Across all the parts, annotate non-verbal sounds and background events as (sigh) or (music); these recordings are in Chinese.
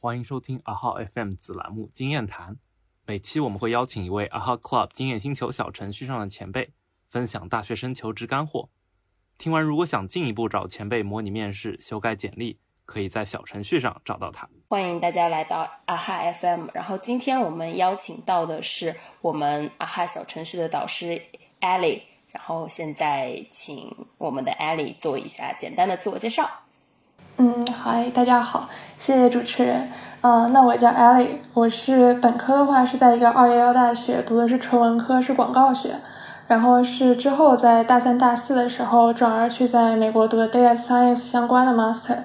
欢迎收听阿浩 FM 子栏目《经验谈》。每期我们会邀请一位阿浩 Club 经验星球小程序上的前辈，分享大学生求职干货。听完，如果想进一步找前辈模拟面试、修改简历，可以在小程序上找到他。欢迎大家来到阿哈 FM。然后今天我们邀请到的是我们阿哈小程序的导师 Ali，。然后现在请我们的 Ali 做一下简单的自我介绍。嗯，嗨，大家好，谢谢主持人。呃，那我叫 Ellie，我是本科的话是在一个二幺幺大学读的是纯文科，是广告学。然后是之后在大三、大四的时候转而去在美国读的 Data Science 相关的 Master。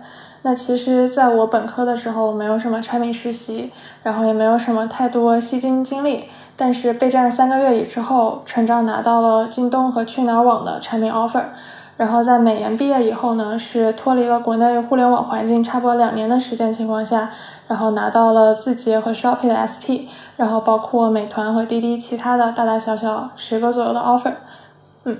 那其实在我本科的时候没有什么产品实习，然后也没有什么太多吸金经历。但是备战了三个月以之后，成长拿到了京东和去哪儿网的产品 offer。然后在美研毕业以后呢，是脱离了国内互联网环境差不多两年的时间情况下，然后拿到了字节和 Shopee 的 SP，然后包括美团和滴滴其他的大大小小十个左右的 offer。嗯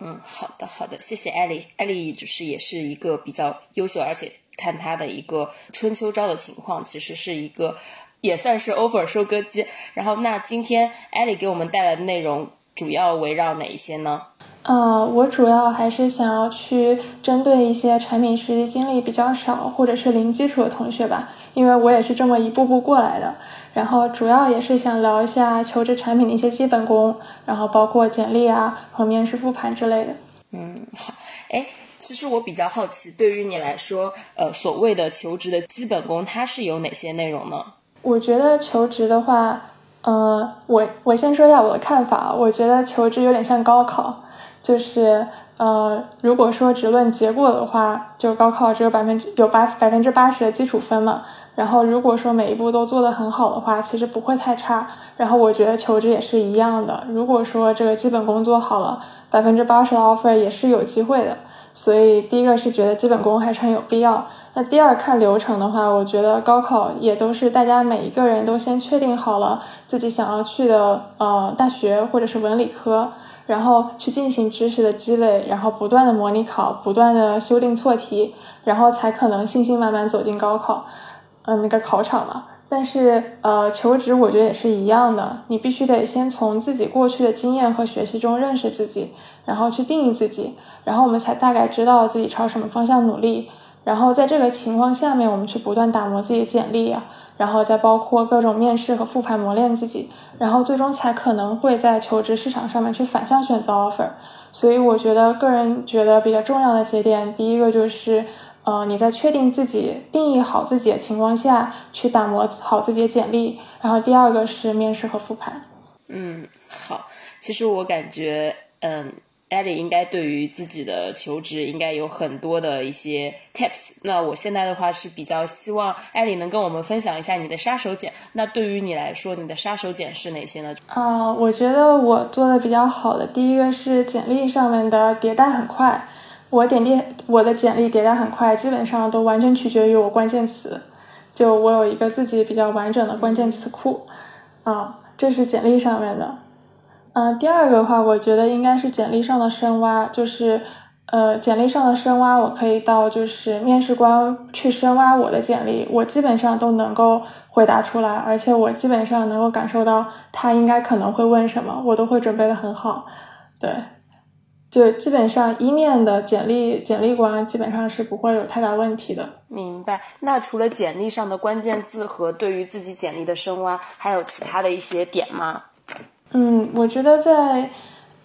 嗯，好的好的，谢谢艾丽。艾丽就是也是一个比较优秀，而且看她的一个春秋招的情况，其实是一个也算是 offer 收割机。然后那今天艾丽给我们带来的内容主要围绕哪一些呢？呃，我主要还是想要去针对一些产品实习经历比较少或者是零基础的同学吧，因为我也是这么一步步过来的。然后主要也是想聊一下求职产品的一些基本功，然后包括简历啊和面试复盘之类的。嗯，好。哎，其实我比较好奇，对于你来说，呃，所谓的求职的基本功，它是有哪些内容呢？我觉得求职的话，呃，我我先说一下我的看法，我觉得求职有点像高考。就是呃，如果说只论结果的话，就高考只有百分之有八百分之八十的基础分嘛。然后如果说每一步都做得很好的话，其实不会太差。然后我觉得求职也是一样的，如果说这个基本功做好了，百分之八十的 offer 也是有机会的。所以第一个是觉得基本功还是很有必要。那第二看流程的话，我觉得高考也都是大家每一个人都先确定好了自己想要去的呃大学或者是文理科。然后去进行知识的积累，然后不断的模拟考，不断的修订错题，然后才可能信心满满走进高考，嗯，那个考场嘛。但是呃，求职我觉得也是一样的，你必须得先从自己过去的经验和学习中认识自己，然后去定义自己，然后我们才大概知道自己朝什么方向努力。然后在这个情况下面，我们去不断打磨自己的简历啊。然后再包括各种面试和复盘磨练自己，然后最终才可能会在求职市场上面去反向选择 offer。所以我觉得个人觉得比较重要的节点，第一个就是，呃，你在确定自己、定义好自己的情况下去打磨好自己的简历。然后第二个是面试和复盘。嗯，好，其实我感觉，嗯。艾莉应该对于自己的求职应该有很多的一些 tips。那我现在的话是比较希望艾莉能跟我们分享一下你的杀手锏。那对于你来说，你的杀手锏是哪些呢？啊，我觉得我做的比较好的第一个是简历上面的迭代很快。我点点我的简历迭代很快，基本上都完全取决于我关键词。就我有一个自己比较完整的关键词库。啊，这是简历上面的。嗯，第二个的话，我觉得应该是简历上的深挖，就是，呃，简历上的深挖，我可以到就是面试官去深挖我的简历，我基本上都能够回答出来，而且我基本上能够感受到他应该可能会问什么，我都会准备的很好，对，就基本上一面的简历简历官基本上是不会有太大问题的。明白。那除了简历上的关键字和对于自己简历的深挖，还有其他的一些点吗？嗯，我觉得在，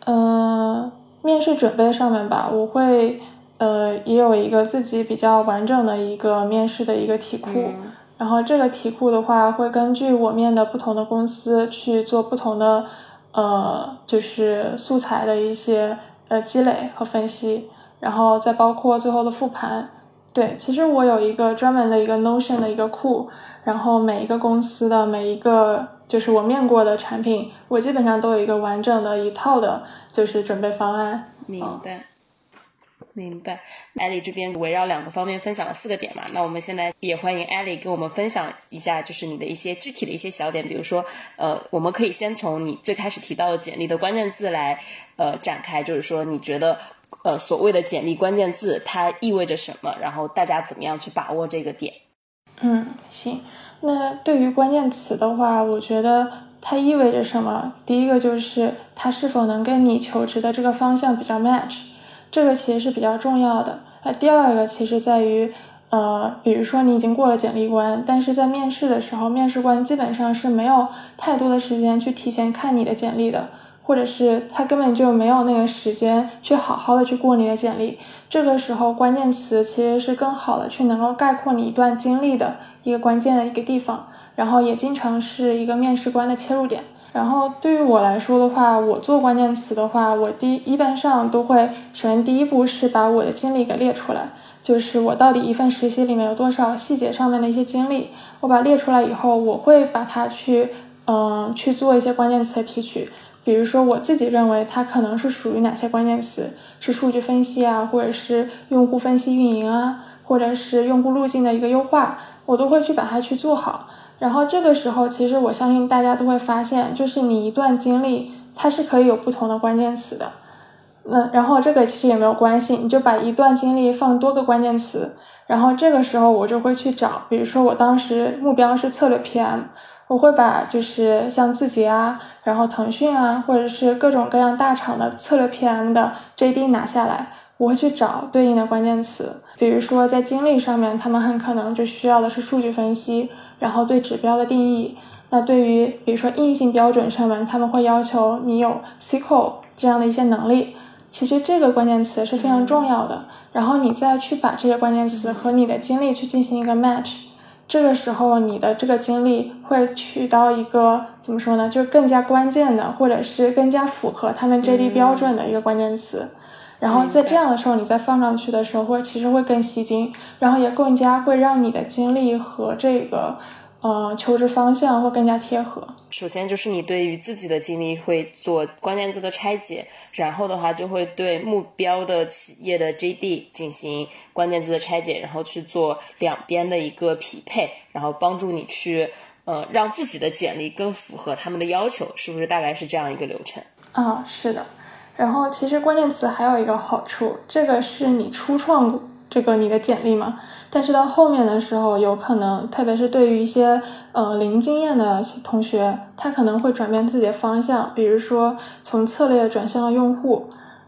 呃，面试准备上面吧，我会，呃，也有一个自己比较完整的一个面试的一个题库，然后这个题库的话，会根据我面的不同的公司去做不同的，呃，就是素材的一些呃积累和分析，然后再包括最后的复盘。对，其实我有一个专门的一个 Notion 的一个库，然后每一个公司的每一个。就是我面过的产品，我基本上都有一个完整的一套的，就是准备方案。明白，明白。艾丽这边围绕两个方面分享了四个点嘛，那我们现在也欢迎艾丽给我们分享一下，就是你的一些具体的一些小点，比如说，呃，我们可以先从你最开始提到的简历的关键字来，呃，展开，就是说你觉得，呃，所谓的简历关键字它意味着什么，然后大家怎么样去把握这个点。嗯，行。那对于关键词的话，我觉得它意味着什么？第一个就是它是否能跟你求职的这个方向比较 match，这个其实是比较重要的。那第二个其实在于，呃，比如说你已经过了简历关，但是在面试的时候，面试官基本上是没有太多的时间去提前看你的简历的。或者是他根本就没有那个时间去好好的去过你的简历，这个时候关键词其实是更好的去能够概括你一段经历的一个关键的一个地方，然后也经常是一个面试官的切入点。然后对于我来说的话，我做关键词的话，我第一般上都会首先第一步是把我的经历给列出来，就是我到底一份实习里面有多少细节上面的一些经历，我把列出来以后，我会把它去嗯去做一些关键词的提取。比如说，我自己认为它可能是属于哪些关键词？是数据分析啊，或者是用户分析运营啊，或者是用户路径的一个优化，我都会去把它去做好。然后这个时候，其实我相信大家都会发现，就是你一段经历，它是可以有不同的关键词的。那然后这个其实也没有关系，你就把一段经历放多个关键词，然后这个时候我就会去找，比如说我当时目标是策略 PM。我会把就是像字节啊，然后腾讯啊，或者是各种各样大厂的策略 PM 的 JD 拿下来，我会去找对应的关键词。比如说在经历上面，他们很可能就需要的是数据分析，然后对指标的定义。那对于比如说硬性标准上面，他们会要求你有 SQL 这样的一些能力。其实这个关键词是非常重要的。然后你再去把这些关键词和你的经历去进行一个 match。这个时候，你的这个经历会取到一个怎么说呢？就更加关键的，或者是更加符合他们 JD 标准的一个关键词。然后在这样的时候，你再放上去的时候，会其实会更吸睛，然后也更加会让你的经历和这个。呃，求职方向会更加贴合。首先就是你对于自己的经历会做关键字的拆解，然后的话就会对目标的企业的 JD 进行关键字的拆解，然后去做两边的一个匹配，然后帮助你去呃让自己的简历更符合他们的要求，是不是大概是这样一个流程？啊，是的。然后其实关键词还有一个好处，这个是你初创。这个你的简历嘛，但是到后面的时候，有可能，特别是对于一些呃零经验的同学，他可能会转变自己的方向，比如说从策略转向了用户，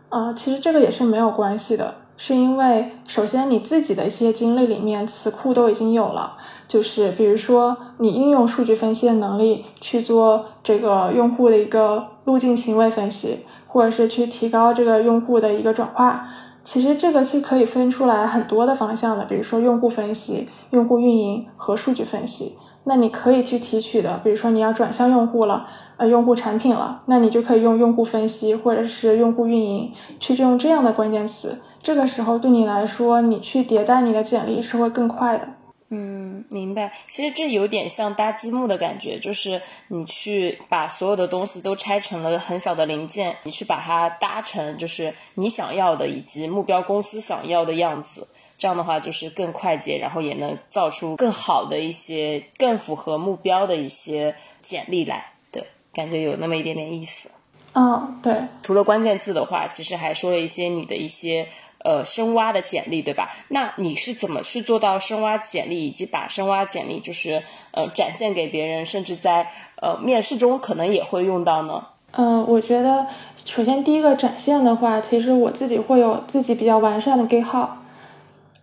啊，其实这个也是没有关系的，是因为首先你自己的一些经历里面词库都已经有了，就是比如说你应用数据分析的能力去做这个用户的一个路径行为分析，或者是去提高这个用户的一个转化。其实这个是可以分出来很多的方向的，比如说用户分析、用户运营和数据分析。那你可以去提取的，比如说你要转向用户了，呃，用户产品了，那你就可以用用户分析或者是用户运营去用这样的关键词。这个时候对你来说，你去迭代你的简历是会更快的。嗯，明白。其实这有点像搭积木的感觉，就是你去把所有的东西都拆成了很小的零件，你去把它搭成就是你想要的以及目标公司想要的样子。这样的话就是更快捷，然后也能造出更好的一些、更符合目标的一些简历来。对，感觉有那么一点点意思。嗯，对。除了关键字的话，其实还说了一些你的一些。呃，深挖的简历对吧？那你是怎么去做到深挖简历，以及把深挖简历就是呃展现给别人，甚至在呃面试中可能也会用到呢？嗯，我觉得首先第一个展现的话，其实我自己会有自己比较完善的 GitHub，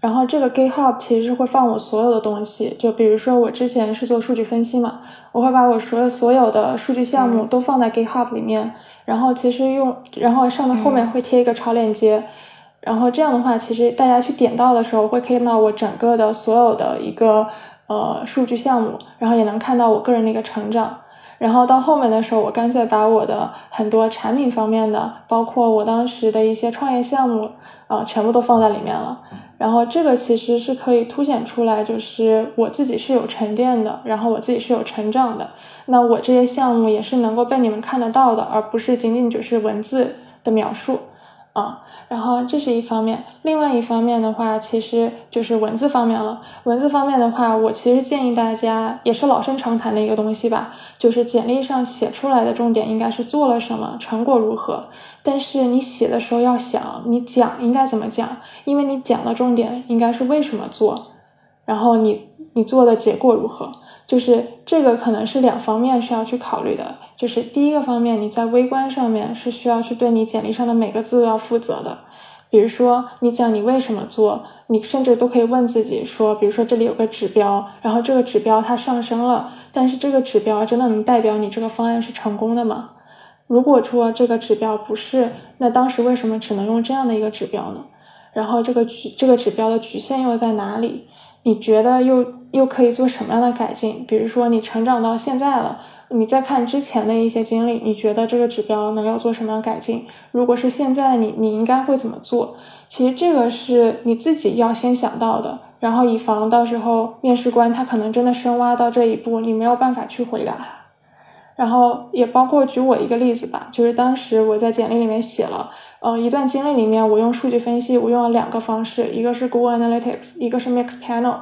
然后这个 GitHub 其实会放我所有的东西，就比如说我之前是做数据分析嘛，我会把我所有所有的数据项目都放在 GitHub 里面，然后其实用，然后上面后面会贴一个超链接。然后这样的话，其实大家去点到的时候，会看到我整个的所有的一个呃数据项目，然后也能看到我个人的一个成长。然后到后面的时候，我干脆把我的很多产品方面的，包括我当时的一些创业项目啊，全部都放在里面了。然后这个其实是可以凸显出来，就是我自己是有沉淀的，然后我自己是有成长的。那我这些项目也是能够被你们看得到的，而不是仅仅只是文字的描述啊。然后这是一方面，另外一方面的话，其实就是文字方面了。文字方面的话，我其实建议大家，也是老生常谈的一个东西吧，就是简历上写出来的重点应该是做了什么，成果如何。但是你写的时候要想，你讲应该怎么讲，因为你讲的重点应该是为什么做，然后你。你做的结果如何。就是这个可能是两方面需要去考虑的。就是第一个方面，你在微观上面是需要去对你简历上的每个字都要负责的。比如说，你讲你为什么做，你甚至都可以问自己说，比如说这里有个指标，然后这个指标它上升了，但是这个指标真的能代表你这个方案是成功的吗？如果说这个指标不是，那当时为什么只能用这样的一个指标呢？然后这个局这个指标的局限又在哪里？你觉得又又可以做什么样的改进？比如说你成长到现在了。你再看之前的一些经历，你觉得这个指标能要做什么样改进？如果是现在的你，你应该会怎么做？其实这个是你自己要先想到的，然后以防到时候面试官他可能真的深挖到这一步，你没有办法去回答。然后也包括举我一个例子吧，就是当时我在简历里面写了，呃，一段经历里面我用数据分析，我用了两个方式，一个是 Google Analytics，一个是 Mixpanel。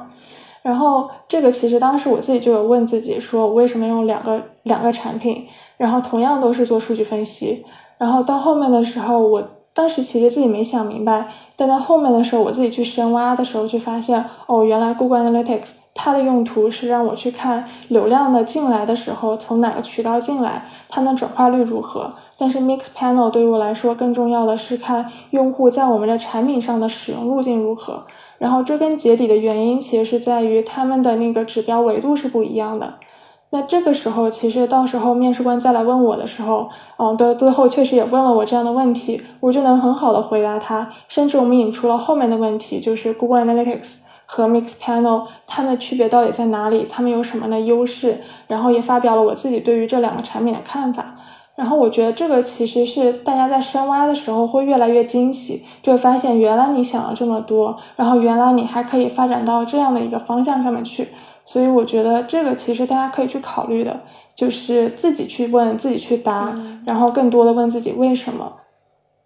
然后这个其实当时我自己就有问自己，说我为什么用两个两个产品，然后同样都是做数据分析，然后到后面的时候，我当时其实自己没想明白，但到后面的时候，我自己去深挖的时候，就发现哦，原来 Google Analytics 它的用途是让我去看流量的进来的时候从哪个渠道进来，它的转化率如何。但是 Mixpanel 对于我来说更重要的是看用户在我们的产品上的使用路径如何。然后追根结底的原因，其实是在于他们的那个指标维度是不一样的。那这个时候，其实到时候面试官再来问我的时候，嗯，到最后确实也问了我这样的问题，我就能很好的回答他。甚至我们引出了后面的问题，就是 Google Analytics 和 Mixpanel 它们的区别到底在哪里？它们有什么的优势？然后也发表了我自己对于这两个产品的看法。然后我觉得这个其实是大家在深挖的时候会越来越惊喜，就会发现原来你想了这么多，然后原来你还可以发展到这样的一个方向上面去。所以我觉得这个其实大家可以去考虑的，就是自己去问，自己去答，然后更多的问自己为什么。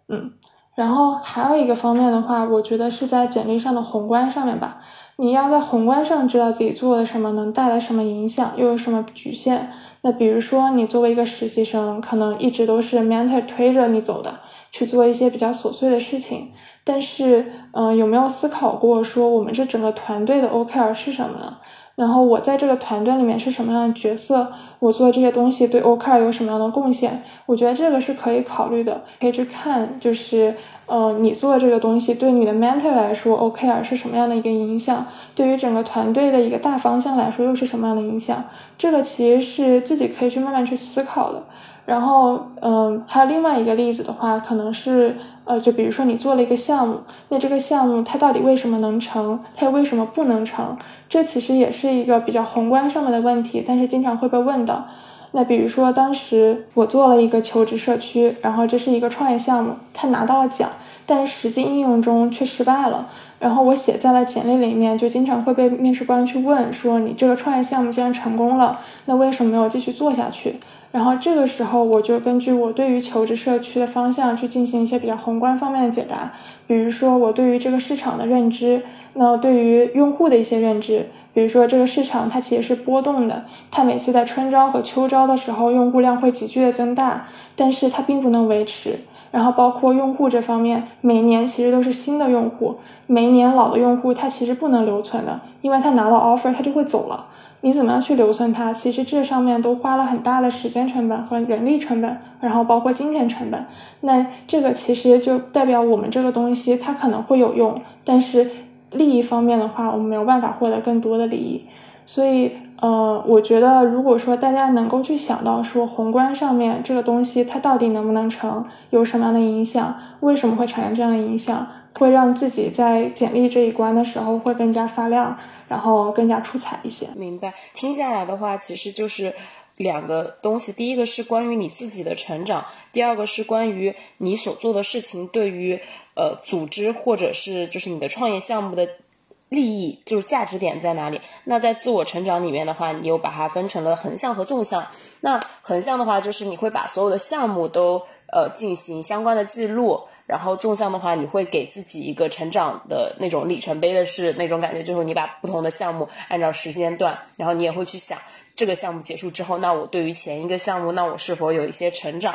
嗯，然后还有一个方面的话，我觉得是在简历上的宏观上面吧，你要在宏观上知道自己做了什么，能带来什么影响，又有什么局限。那比如说，你作为一个实习生，可能一直都是 mentor 推着你走的，去做一些比较琐碎的事情。但是，嗯，有没有思考过说，我们这整个团队的 OKR 是什么呢？然后我在这个团队里面是什么样的角色？我做这些东西对 OKR 有什么样的贡献？我觉得这个是可以考虑的，可以去看，就是，呃，你做的这个东西对你的 mentor 来说，OKR 是什么样的一个影响？对于整个团队的一个大方向来说，又是什么样的影响？这个其实是自己可以去慢慢去思考的。然后，嗯，还有另外一个例子的话，可能是，呃，就比如说你做了一个项目，那这个项目它到底为什么能成，它又为什么不能成？这其实也是一个比较宏观上面的问题，但是经常会被问到。那比如说当时我做了一个求职社区，然后这是一个创业项目，它拿到了奖，但是实际应用中却失败了。然后我写在了简历里面，就经常会被面试官去问说：“你这个创业项目既然成功了，那为什么没有继续做下去？”然后这个时候，我就根据我对于求职社区的方向去进行一些比较宏观方面的解答，比如说我对于这个市场的认知，那对于用户的一些认知，比如说这个市场它其实是波动的，它每次在春招和秋招的时候用户量会急剧的增大，但是它并不能维持。然后包括用户这方面，每年其实都是新的用户，每一年老的用户他其实不能留存的，因为他拿到 offer 他就会走了。你怎么样去留存它？其实这上面都花了很大的时间成本和人力成本，然后包括金钱成本。那这个其实就代表我们这个东西它可能会有用，但是利益方面的话，我们没有办法获得更多的利益。所以，呃，我觉得如果说大家能够去想到说宏观上面这个东西它到底能不能成，有什么样的影响，为什么会产生这样的影响，会让自己在简历这一关的时候会更加发亮。然后更加出彩一些。明白，听下来的话，其实就是两个东西。第一个是关于你自己的成长，第二个是关于你所做的事情对于呃组织或者是就是你的创业项目的利益，就是价值点在哪里。那在自我成长里面的话，你又把它分成了横向和纵向。那横向的话，就是你会把所有的项目都呃进行相关的记录。然后纵向的话，你会给自己一个成长的那种里程碑的是那种感觉，就是你把不同的项目按照时间段，然后你也会去想这个项目结束之后，那我对于前一个项目，那我是否有一些成长？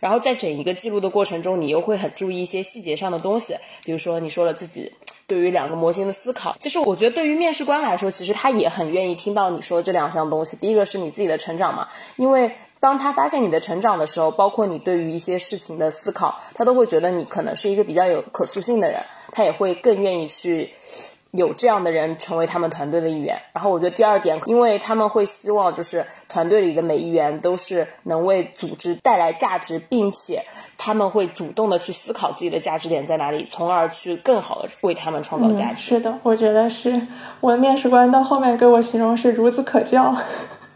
然后在整一个记录的过程中，你又会很注意一些细节上的东西，比如说你说了自己对于两个模型的思考。其实我觉得对于面试官来说，其实他也很愿意听到你说这两项东西。第一个是你自己的成长嘛，因为当他发现你的成长的时候，包括你对于一些事情的思考，他都会觉得你可能是一个比较有可塑性的人，他也会更愿意去。有这样的人成为他们团队的一员，然后我觉得第二点，因为他们会希望就是团队里的每一员都是能为组织带来价值，并且他们会主动的去思考自己的价值点在哪里，从而去更好的为他们创造价值。是的，我觉得是我的面试官到后面给我形容是孺子可教，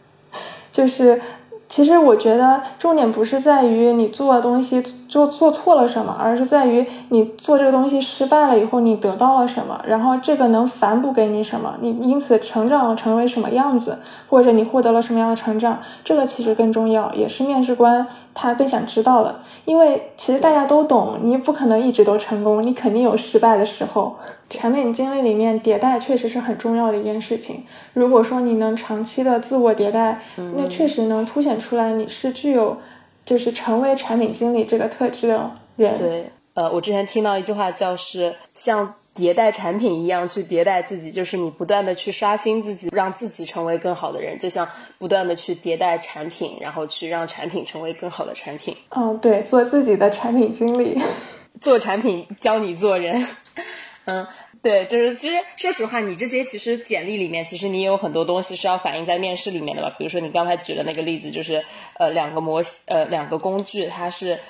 (laughs) 就是。其实我觉得重点不是在于你做的东西做做错了什么，而是在于你做这个东西失败了以后你得到了什么，然后这个能反哺给你什么，你因此成长成为什么样子，或者你获得了什么样的成长，这个其实更重要，也是面试官。他更想知道了，因为其实大家都懂，你不可能一直都成功，你肯定有失败的时候。产品经理里面迭代确实是很重要的一件事情。如果说你能长期的自我迭代，那确实能凸显出来你是具有就是成为产品经理这个特质的人。对，呃，我之前听到一句话叫是像。迭代产品一样去迭代自己，就是你不断的去刷新自己，让自己成为更好的人，就像不断的去迭代产品，然后去让产品成为更好的产品。嗯，对，做自己的产品经理，(laughs) 做产品教你做人。(laughs) 嗯，对，就是其实说实话，你这些其实简历里面，其实你也有很多东西是要反映在面试里面的吧？比如说你刚才举的那个例子，就是呃两个模型，呃两个工具，它是。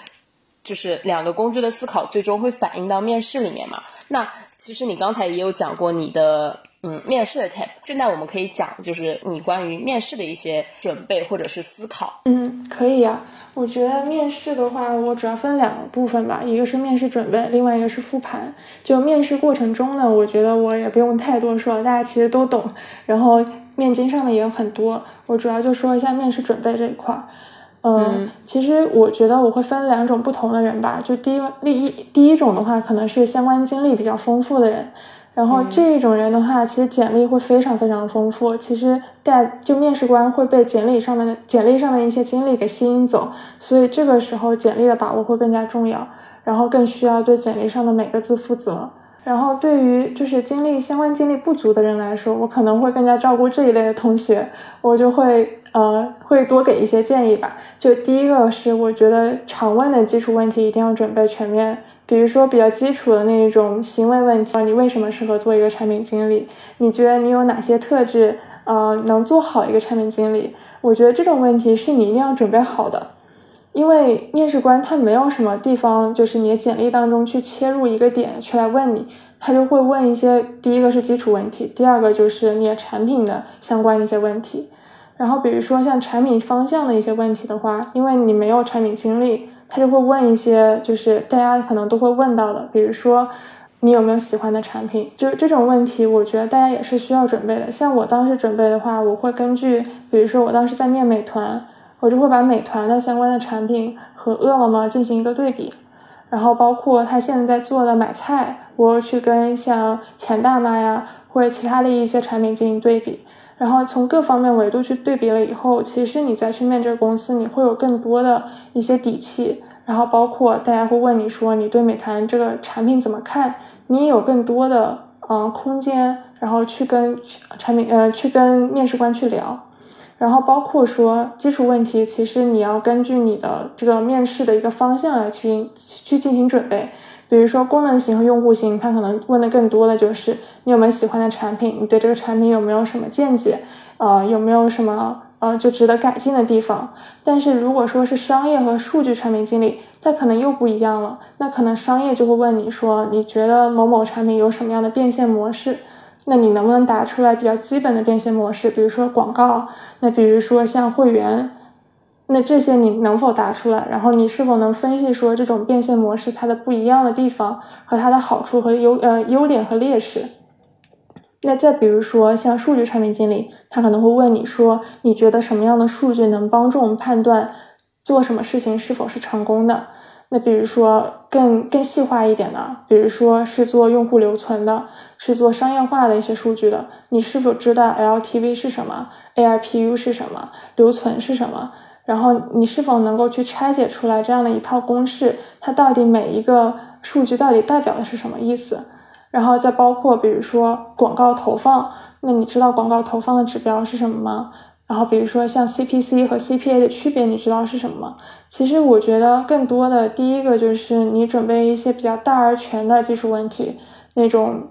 就是两个工具的思考，最终会反映到面试里面嘛？那其实你刚才也有讲过你的嗯面试的 tip，现在我们可以讲就是你关于面试的一些准备或者是思考。嗯，可以呀。我觉得面试的话，我主要分两个部分吧，一个是面试准备，另外一个是复盘。就面试过程中呢，我觉得我也不用太多说，大家其实都懂。然后面经上的也有很多，我主要就说一下面试准备这一块儿。嗯，其实我觉得我会分两种不同的人吧。就第一，第一第一种的话，可能是相关经历比较丰富的人。然后这一种人的话，其实简历会非常非常丰富。其实带就面试官会被简历上面的简历上的一些经历给吸引走，所以这个时候简历的把握会更加重要，然后更需要对简历上的每个字负责。然后对于就是经历相关经历不足的人来说，我可能会更加照顾这一类的同学，我就会呃会多给一些建议吧。就第一个是，我觉得常问的基础问题一定要准备全面，比如说比较基础的那一种行为问题，你为什么适合做一个产品经理？你觉得你有哪些特质呃能做好一个产品经理？我觉得这种问题是你一定要准备好的。因为面试官他没有什么地方，就是你的简历当中去切入一个点去来问你，他就会问一些第一个是基础问题，第二个就是你的产品的相关的一些问题。然后比如说像产品方向的一些问题的话，因为你没有产品经历，他就会问一些就是大家可能都会问到的，比如说你有没有喜欢的产品，就这种问题，我觉得大家也是需要准备的。像我当时准备的话，我会根据比如说我当时在面美团。我就会把美团的相关的产品和饿了么进行一个对比，然后包括他现在在做的买菜，我去跟像钱大妈呀或者其他的一些产品进行对比，然后从各方面维度去对比了以后，其实你再去面这个公司，你会有更多的一些底气，然后包括大家会问你说你对美团这个产品怎么看，你也有更多的嗯空间，然后去跟产品呃去跟面试官去聊。然后包括说基础问题，其实你要根据你的这个面试的一个方向来去去进行准备。比如说功能型和用户型，他可能问的更多的就是你有没有喜欢的产品，你对这个产品有没有什么见解，呃，有没有什么呃就值得改进的地方。但是如果说是商业和数据产品经理，那可能又不一样了。那可能商业就会问你说，你觉得某某产品有什么样的变现模式？那你能不能答出来比较基本的变现模式？比如说广告，那比如说像会员，那这些你能否答出来？然后你是否能分析说这种变现模式它的不一样的地方和它的好处和优呃优点和劣势？那再比如说像数据产品经理，他可能会问你说，你觉得什么样的数据能帮助我们判断做什么事情是否是成功的？那比如说更更细化一点的，比如说是做用户留存的，是做商业化的一些数据的，你是否知道 LTV 是什么，ARPU 是什么，留存是什么？然后你是否能够去拆解出来这样的一套公式，它到底每一个数据到底代表的是什么意思？然后再包括比如说广告投放，那你知道广告投放的指标是什么吗？然后比如说像 CPC 和 CPA 的区别，你知道是什么吗？其实我觉得更多的第一个就是你准备一些比较大而全的技术问题，那种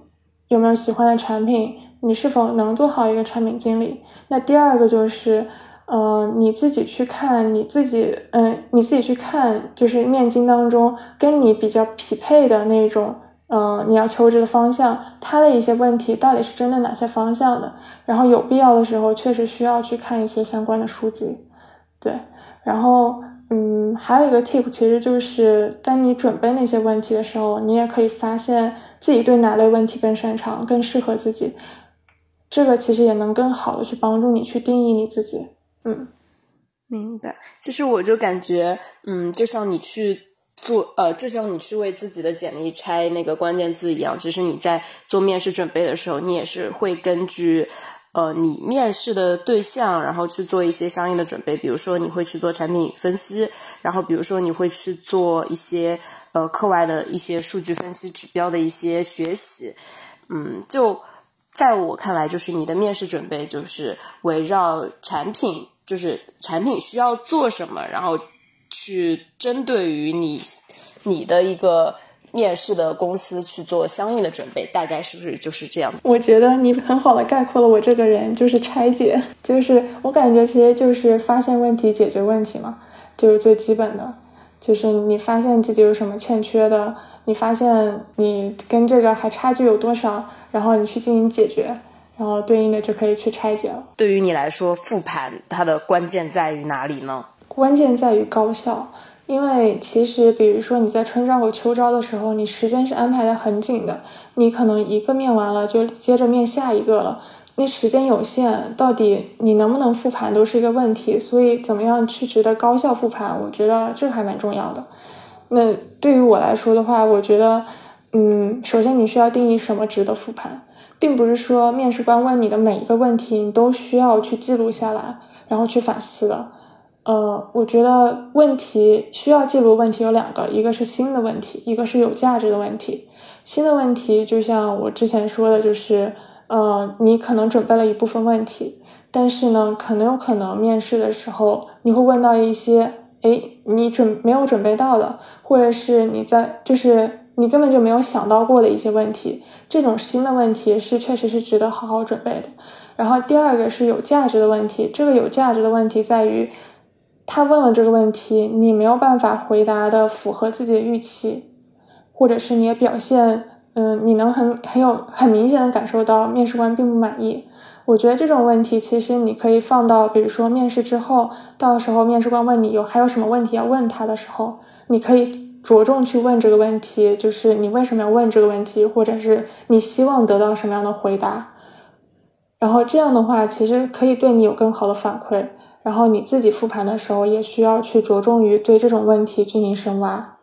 有没有喜欢的产品，你是否能做好一个产品经理？那第二个就是。嗯，你自己去看，你自己，嗯，你自己去看，就是面经当中跟你比较匹配的那种，嗯，你要求职的方向，它的一些问题到底是针对哪些方向的？然后有必要的时候，确实需要去看一些相关的书籍，对。然后，嗯，还有一个 tip，其实就是当你准备那些问题的时候，你也可以发现自己对哪类问题更擅长，更适合自己，这个其实也能更好的去帮助你去定义你自己。嗯，明白。其实我就感觉，嗯，就像你去做，呃，就像你去为自己的简历拆那个关键字一样。其实你在做面试准备的时候，你也是会根据，呃，你面试的对象，然后去做一些相应的准备。比如说，你会去做产品分析，然后比如说你会去做一些，呃，课外的一些数据分析指标的一些学习。嗯，就在我看来，就是你的面试准备就是围绕产品。就是产品需要做什么，然后去针对于你你的一个面试的公司去做相应的准备，大概是不是就是这样子？我觉得你很好的概括了我这个人，就是拆解，就是我感觉其实就是发现问题、解决问题嘛，就是最基本的，就是你发现自己有什么欠缺的，你发现你跟这个还差距有多少，然后你去进行解决。然后对应的就可以去拆解了。对于你来说，复盘它的关键在于哪里呢？关键在于高效。因为其实，比如说你在春招和秋招的时候，你时间是安排的很紧的，你可能一个面完了就接着面下一个了，那时间有限，到底你能不能复盘都是一个问题。所以，怎么样去值得高效复盘，我觉得这还蛮重要的。那对于我来说的话，我觉得，嗯，首先你需要定义什么值得复盘。并不是说面试官问你的每一个问题，你都需要去记录下来，然后去反思的。呃，我觉得问题需要记录问题有两个，一个是新的问题，一个是有价值的问题。新的问题就像我之前说的，就是呃，你可能准备了一部分问题，但是呢，可能有可能面试的时候你会问到一些，哎，你准没有准备到的，或者是你在就是。你根本就没有想到过的一些问题，这种新的问题是确实是值得好好准备的。然后第二个是有价值的问题，这个有价值的问题在于，他问了这个问题，你没有办法回答的符合自己的预期，或者是你的表现，嗯，你能很很有很明显的感受到面试官并不满意。我觉得这种问题其实你可以放到，比如说面试之后，到时候面试官问你有还有什么问题要问他的时候，你可以。着重去问这个问题，就是你为什么要问这个问题，或者是你希望得到什么样的回答。然后这样的话，其实可以对你有更好的反馈。然后你自己复盘的时候，也需要去着重于对这种问题进行深挖。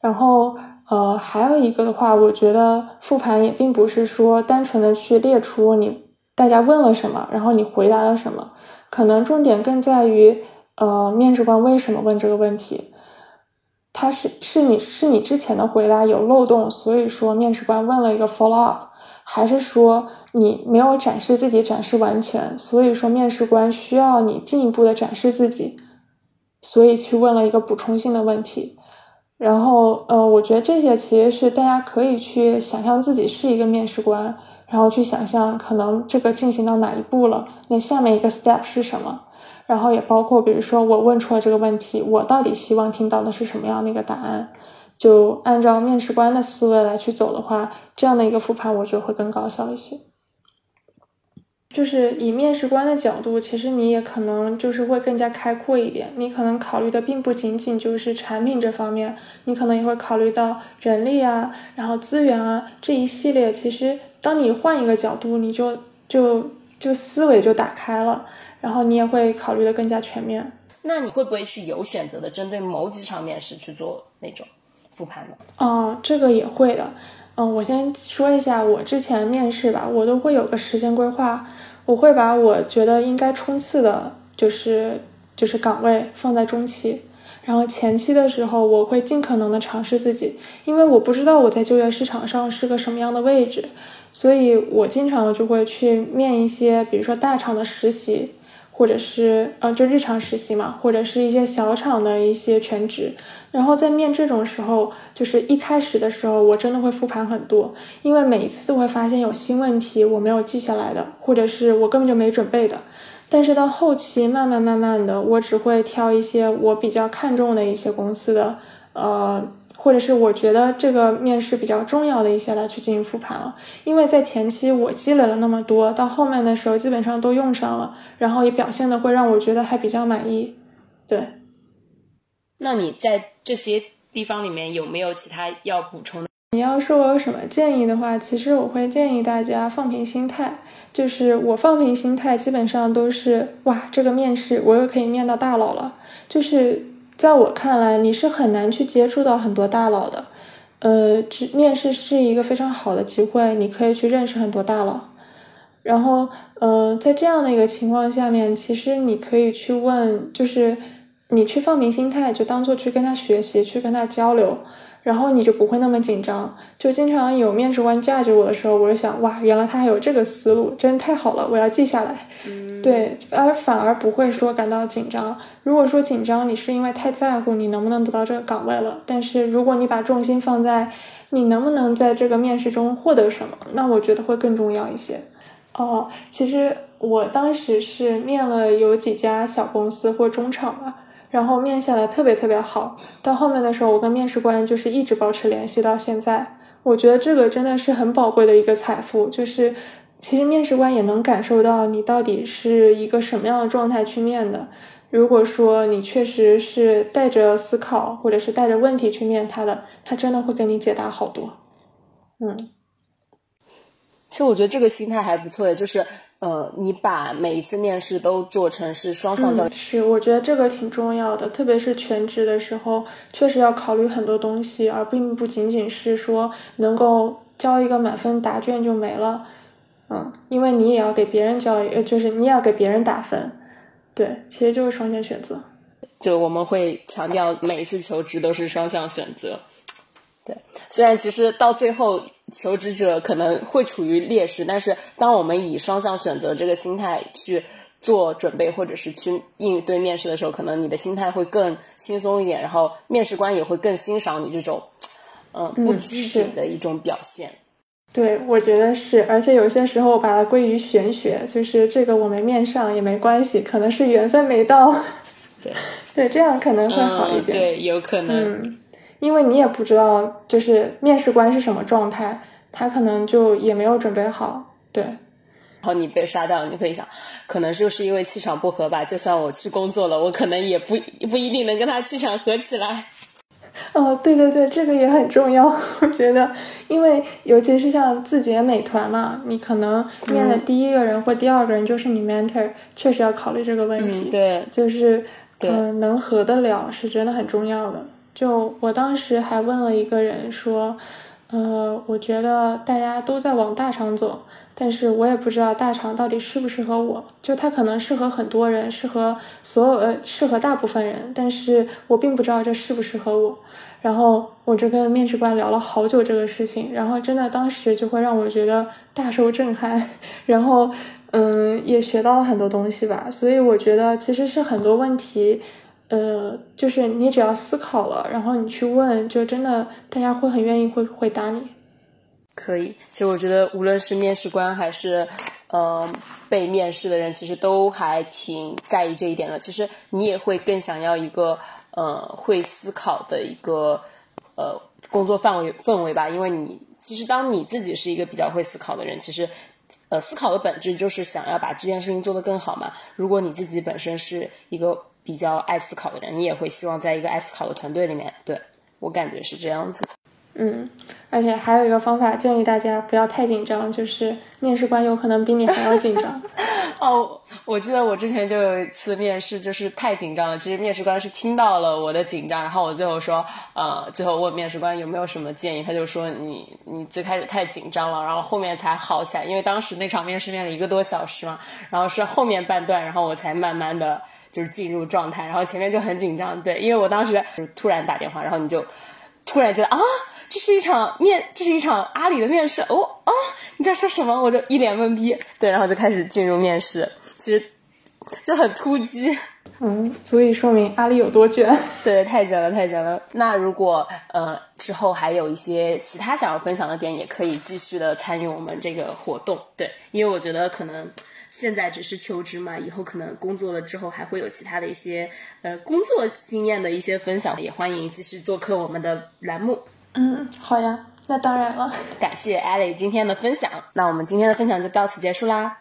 然后，呃，还有一个的话，我觉得复盘也并不是说单纯的去列出你大家问了什么，然后你回答了什么，可能重点更在于，呃，面试官为什么问这个问题。他是是你是你之前的回答有漏洞，所以说面试官问了一个 follow up，还是说你没有展示自己展示完全，所以说面试官需要你进一步的展示自己，所以去问了一个补充性的问题。然后呃，我觉得这些其实是大家可以去想象自己是一个面试官，然后去想象可能这个进行到哪一步了，那下面一个 step 是什么？然后也包括，比如说我问出了这个问题，我到底希望听到的是什么样的一个答案？就按照面试官的思维来去走的话，这样的一个复盘，我觉得会更高效一些。就是以面试官的角度，其实你也可能就是会更加开阔一点，你可能考虑的并不仅仅就是产品这方面，你可能也会考虑到人力啊，然后资源啊这一系列。其实当你换一个角度，你就就就思维就打开了。然后你也会考虑的更加全面。那你会不会去有选择的针对某几场面试去做那种复盘的？哦，这个也会的。嗯，我先说一下我之前面试吧，我都会有个时间规划。我会把我觉得应该冲刺的，就是就是岗位放在中期，然后前期的时候，我会尽可能的尝试自己，因为我不知道我在就业市场上是个什么样的位置，所以我经常就会去面一些，比如说大厂的实习。或者是呃，就日常实习嘛，或者是一些小厂的一些全职。然后在面这种时候，就是一开始的时候，我真的会复盘很多，因为每一次都会发现有新问题我没有记下来的，或者是我根本就没准备的。但是到后期，慢慢慢慢的，我只会挑一些我比较看重的一些公司的，呃。或者是我觉得这个面试比较重要的一些来去进行复盘了，因为在前期我积累了那么多，到后面的时候基本上都用上了，然后也表现的会让我觉得还比较满意。对，那你在这些地方里面有没有其他要补充的？你要说我有什么建议的话，其实我会建议大家放平心态，就是我放平心态基本上都是哇，这个面试我又可以面到大佬了，就是。在我看来，你是很难去接触到很多大佬的，呃，只面试是一个非常好的机会，你可以去认识很多大佬。然后，呃，在这样的一个情况下面，其实你可以去问，就是你去放平心态，就当做去跟他学习，去跟他交流。然后你就不会那么紧张，就经常有面试官架着我的时候，我就想，哇，原来他还有这个思路，真太好了，我要记下来。对，而反而不会说感到紧张。如果说紧张，你是因为太在乎你能不能得到这个岗位了。但是如果你把重心放在你能不能在这个面试中获得什么，那我觉得会更重要一些。哦，其实我当时是面了有几家小公司或中厂吧。然后面下来特别特别好，到后面的时候，我跟面试官就是一直保持联系到现在。我觉得这个真的是很宝贵的一个财富，就是其实面试官也能感受到你到底是一个什么样的状态去面的。如果说你确实是带着思考或者是带着问题去面他的，他真的会给你解答好多。嗯，其实我觉得这个心态还不错，就是。呃，你把每一次面试都做成是双向的，是我觉得这个挺重要的，特别是全职的时候，确实要考虑很多东西，而并不仅仅是说能够交一个满分答卷就没了。嗯，因为你也要给别人交一，就是你也要给别人打分。对，其实就是双向选择。就我们会强调，每一次求职都是双向选择。对，虽然其实到最后求职者可能会处于劣势，但是当我们以双向选择这个心态去做准备，或者是去应对面试的时候，可能你的心态会更轻松一点，然后面试官也会更欣赏你这种，嗯，不拘谨的一种表现。对，我觉得是，而且有些时候把它归于玄学，就是这个我没面上也没关系，可能是缘分没到。对，(laughs) 对，这样可能会好一点。对，有可能。因为你也不知道，就是面试官是什么状态，他可能就也没有准备好，对。然后你被刷掉了，你可以想，可能就是因为气场不合吧。就算我去工作了，我可能也不不一定能跟他气场合起来。(laughs) 哦，对对对，这个也很重要，(laughs) 我觉得，因为尤其是像字节美团嘛，你可能面的第一个人或第二个人就是你 mentor，确实要考虑这个问题。对，就是嗯，能合得了是真的很重要的。就我当时还问了一个人说，呃，我觉得大家都在往大厂走，但是我也不知道大厂到底适不适合我。就它可能适合很多人，适合所有呃，适合大部分人，但是我并不知道这适不适合我。然后我就跟面试官聊了好久这个事情，然后真的当时就会让我觉得大受震撼，然后嗯，也学到了很多东西吧。所以我觉得其实是很多问题。呃，就是你只要思考了，然后你去问，就真的大家会很愿意会回答你。可以，其实我觉得无论是面试官还是呃被面试的人，其实都还挺在意这一点的。其实你也会更想要一个呃会思考的一个呃工作范围氛围吧，因为你其实当你自己是一个比较会思考的人，其实呃思考的本质就是想要把这件事情做得更好嘛。如果你自己本身是一个。比较爱思考的人，你也会希望在一个爱思考的团队里面。对我感觉是这样子。嗯，而且还有一个方法，建议大家不要太紧张，就是面试官有可能比你还要紧张。(laughs) (laughs) 哦，我记得我之前就有一次面试，就是太紧张了。其实面试官是听到了我的紧张，然后我最后说，呃，最后问面试官有没有什么建议，他就说你你最开始太紧张了，然后后面才好起来。因为当时那场面试面了一个多小时嘛，然后是后面半段，然后我才慢慢的。就是进入状态，然后前面就很紧张，对，因为我当时突然打电话，然后你就突然觉得啊，这是一场面，这是一场阿里的面试，哦哦，你在说什么？我就一脸懵逼，对，然后就开始进入面试，其实就很突击。嗯，足以说明阿里有多卷。(laughs) 对，太卷了，太卷了。那如果呃之后还有一些其他想要分享的点，也可以继续的参与我们这个活动。对，因为我觉得可能现在只是求职嘛，以后可能工作了之后还会有其他的一些呃工作经验的一些分享，也欢迎继续做客我们的栏目。嗯，好呀，那当然了。感谢艾蕾今天的分享，那我们今天的分享就到此结束啦。